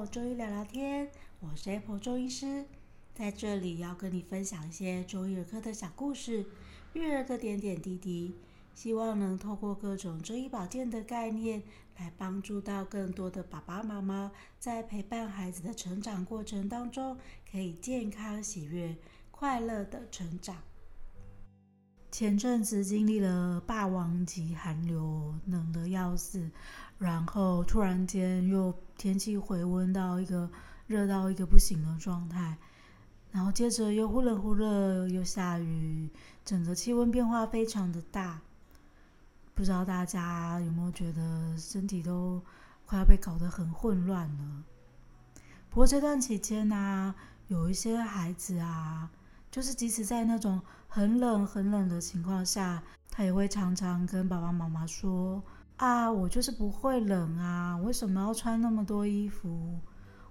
来到 Apple 中医聊聊天，我是 Apple 中医师，在这里要跟你分享一些中医儿科的小故事，育儿的点点滴滴，希望能透过各种中医保健的概念，来帮助到更多的爸爸妈妈，在陪伴孩子的成长过程当中，可以健康、喜悦、快乐的成长。前阵子经历了霸王级寒流，冷得要死，然后突然间又天气回温到一个热到一个不行的状态，然后接着又忽冷忽热，又下雨，整个气温变化非常的大。不知道大家有没有觉得身体都快要被搞得很混乱了？不过这段期间呢、啊，有一些孩子啊。就是即使在那种很冷很冷的情况下，他也会常常跟爸爸妈妈说：“啊，我就是不会冷啊，为什么要穿那么多衣服？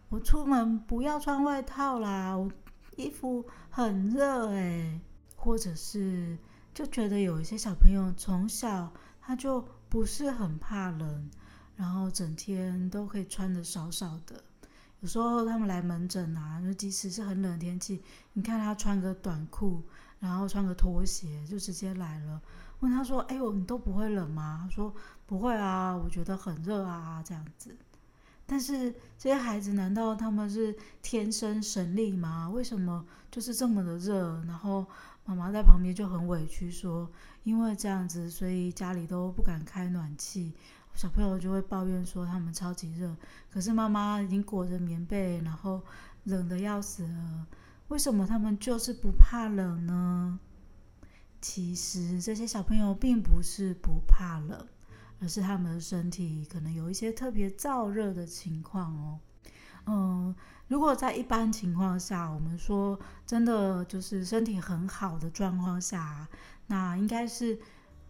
我出门不要穿外套啦，我衣服很热哎。”或者是就觉得有一些小朋友从小他就不是很怕冷，然后整天都可以穿得少少的。有时候他们来门诊啊，就即使是很冷的天气，你看他穿个短裤，然后穿个拖鞋就直接来了。问他说：“哎呦，你都不会冷吗？”他说：“不会啊，我觉得很热啊，这样子。”但是这些孩子难道他们是天生神力吗？为什么就是这么的热？然后妈妈在旁边就很委屈说：“因为这样子，所以家里都不敢开暖气。”小朋友就会抱怨说他们超级热，可是妈妈已经裹着棉被，然后冷得要死了。为什么他们就是不怕冷呢？其实这些小朋友并不是不怕冷，而是他们的身体可能有一些特别燥热的情况哦。嗯，如果在一般情况下，我们说真的就是身体很好的状况下，那应该是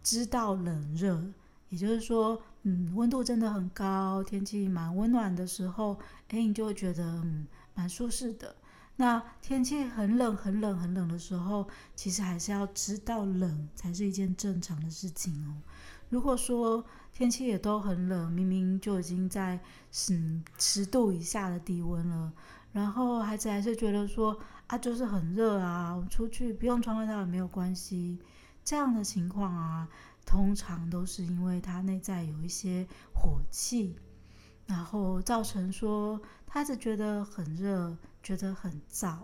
知道冷热。也就是说，嗯，温度真的很高，天气蛮温暖的时候，哎，你就会觉得嗯蛮舒适的。那天气很冷、很冷、很冷的时候，其实还是要知道冷才是一件正常的事情哦。如果说天气也都很冷，明明就已经在十十度以下的低温了，然后孩子还是觉得说啊，就是很热啊，我出去不用穿外套也没有关系，这样的情况啊。通常都是因为他内在有一些火气，然后造成说他只觉得很热，觉得很燥，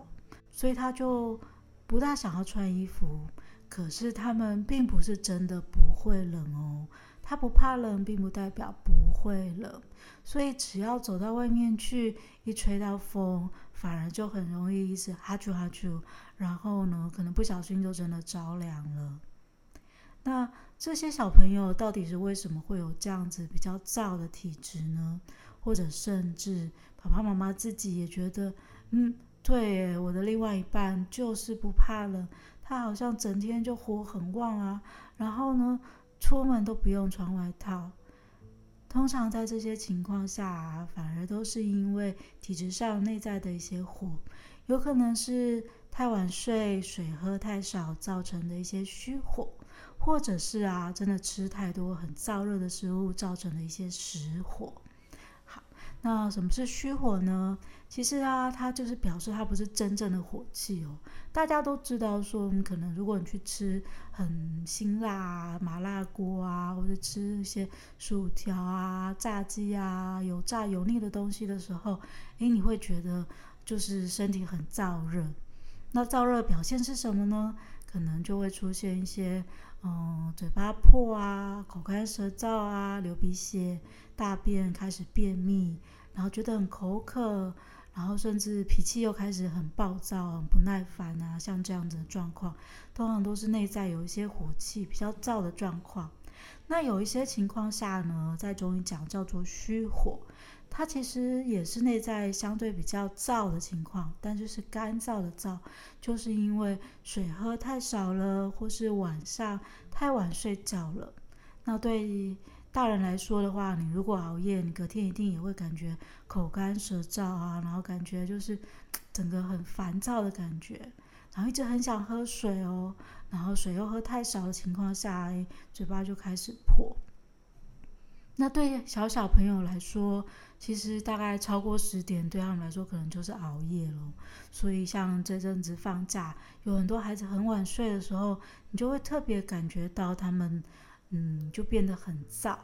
所以他就不大想要穿衣服。可是他们并不是真的不会冷哦，他不怕冷，并不代表不会冷。所以只要走到外面去，一吹到风，反而就很容易一直哈啾哈啾，然后呢，可能不小心就真的着凉了。那这些小朋友到底是为什么会有这样子比较燥的体质呢？或者甚至爸爸妈妈自己也觉得，嗯，对，我的另外一半就是不怕冷，他好像整天就火很旺啊，然后呢，出门都不用穿外套。通常在这些情况下啊，反而都是因为体质上内在的一些火，有可能是太晚睡、水喝太少造成的一些虚火。或者是啊，真的吃太多很燥热的食物，造成的一些实火。好，那什么是虚火呢？其实啊，它就是表示它不是真正的火气哦。大家都知道说，可能如果你去吃很辛辣、麻辣锅啊，或者吃一些薯条啊、炸鸡啊、油炸油腻的东西的时候，诶，你会觉得就是身体很燥热。那燥热表现是什么呢？可能就会出现一些。嗯，嘴巴破啊，口干舌燥啊，流鼻血，大便开始便秘，然后觉得很口渴，然后甚至脾气又开始很暴躁、很不耐烦啊，像这样子的状况，通常都是内在有一些火气比较燥的状况。那有一些情况下呢，在中医讲叫做虚火。它其实也是内在相对比较燥的情况，但就是干燥的燥，就是因为水喝太少了，或是晚上太晚睡觉了。那对于大人来说的话，你如果熬夜，你隔天一定也会感觉口干舌燥啊，然后感觉就是整个很烦躁的感觉，然后一直很想喝水哦，然后水又喝太少的情况下，嘴巴就开始破。那对小小朋友来说，其实大概超过十点，对他们来说可能就是熬夜了。所以像这阵子放假，有很多孩子很晚睡的时候，你就会特别感觉到他们，嗯，就变得很燥。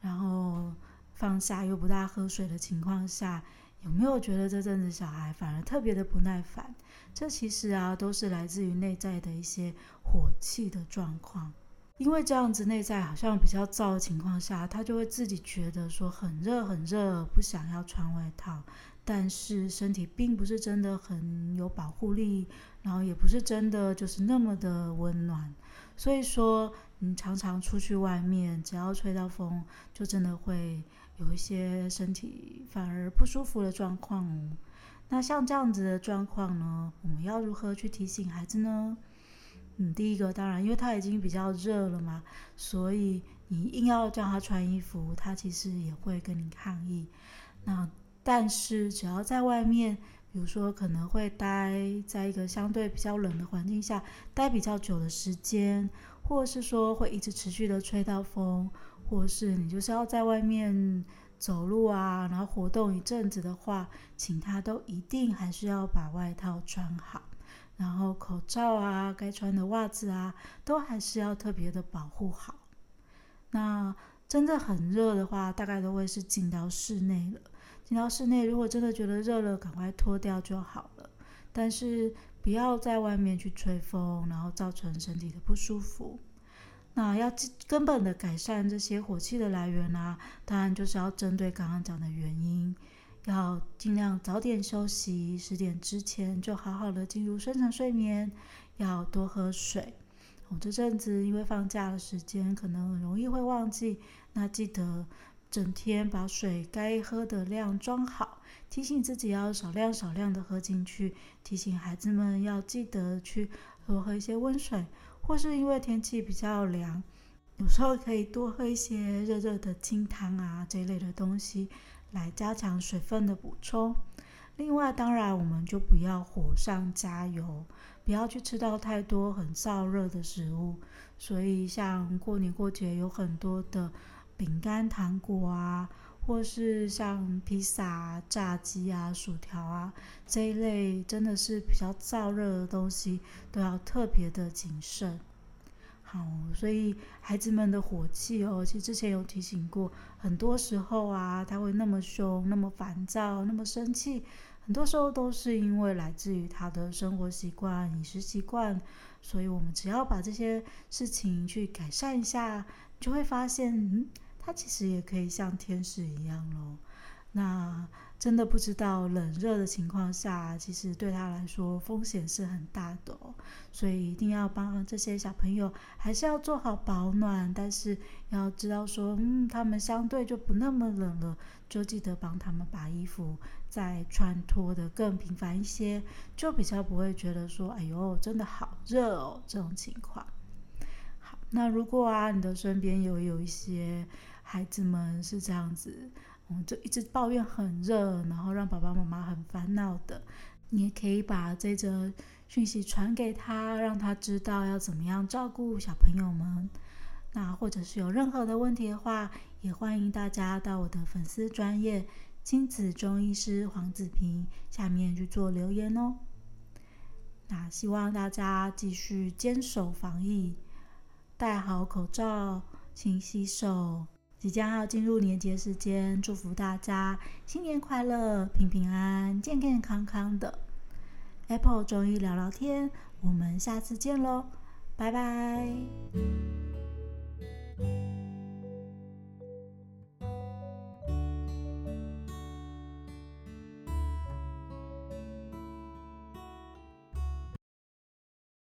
然后放假又不大喝水的情况下，有没有觉得这阵子小孩反而特别的不耐烦？这其实啊，都是来自于内在的一些火气的状况。因为这样子内在好像比较燥的情况下，他就会自己觉得说很热很热，不想要穿外套。但是身体并不是真的很有保护力，然后也不是真的就是那么的温暖。所以说，你常常出去外面，只要吹到风，就真的会有一些身体反而不舒服的状况。那像这样子的状况呢，我们要如何去提醒孩子呢？嗯，第一个当然，因为他已经比较热了嘛，所以你硬要叫他穿衣服，他其实也会跟你抗议。那但是只要在外面，比如说可能会待在一个相对比较冷的环境下，待比较久的时间，或者是说会一直持续的吹到风，或是你就是要在外面走路啊，然后活动一阵子的话，请他都一定还是要把外套穿好。然后口罩啊，该穿的袜子啊，都还是要特别的保护好。那真的很热的话，大概都会是进到室内了。进到室内，如果真的觉得热了，赶快脱掉就好了。但是不要在外面去吹风，然后造成身体的不舒服。那要根本的改善这些火气的来源啊，当然就是要针对刚刚讲的原因。要尽量早点休息，十点之前就好好的进入深层睡眠。要多喝水。我、这阵子因为放假的时间，可能很容易会忘记。那记得整天把水该喝的量装好，提醒自己要少量少量的喝进去。提醒孩子们要记得去多喝一些温水，或是因为天气比较凉，有时候可以多喝一些热热的清汤啊这一类的东西。来加强水分的补充。另外，当然我们就不要火上加油，不要去吃到太多很燥热的食物。所以，像过年过节有很多的饼干、糖果啊，或是像披萨、炸鸡啊、薯条啊这一类，真的是比较燥热的东西，都要特别的谨慎。好，所以孩子们的火气哦，其实之前有提醒过，很多时候啊，他会那么凶、那么烦躁、那么生气，很多时候都是因为来自于他的生活习惯、饮食习惯。所以，我们只要把这些事情去改善一下，就会发现，嗯，他其实也可以像天使一样喽。那真的不知道冷热的情况下，其实对他来说风险是很大的哦，所以一定要帮这些小朋友，还是要做好保暖。但是要知道说，嗯，他们相对就不那么冷了，就记得帮他们把衣服再穿脱得更频繁一些，就比较不会觉得说，哎呦，真的好热哦这种情况。好，那如果啊，你的身边有有一些孩子们是这样子。嗯，就一直抱怨很热，然后让爸爸妈妈很烦恼的。你也可以把这则讯息传给他，让他知道要怎么样照顾小朋友们。那或者是有任何的问题的话，也欢迎大家到我的粉丝专业亲子中医师黄子平下面去做留言哦。那希望大家继续坚守防疫，戴好口罩，勤洗手。即将要进入年节时间，祝福大家新年快乐、平平安安、健健康康的。Apple 终于聊聊天，我们下次见喽，拜拜。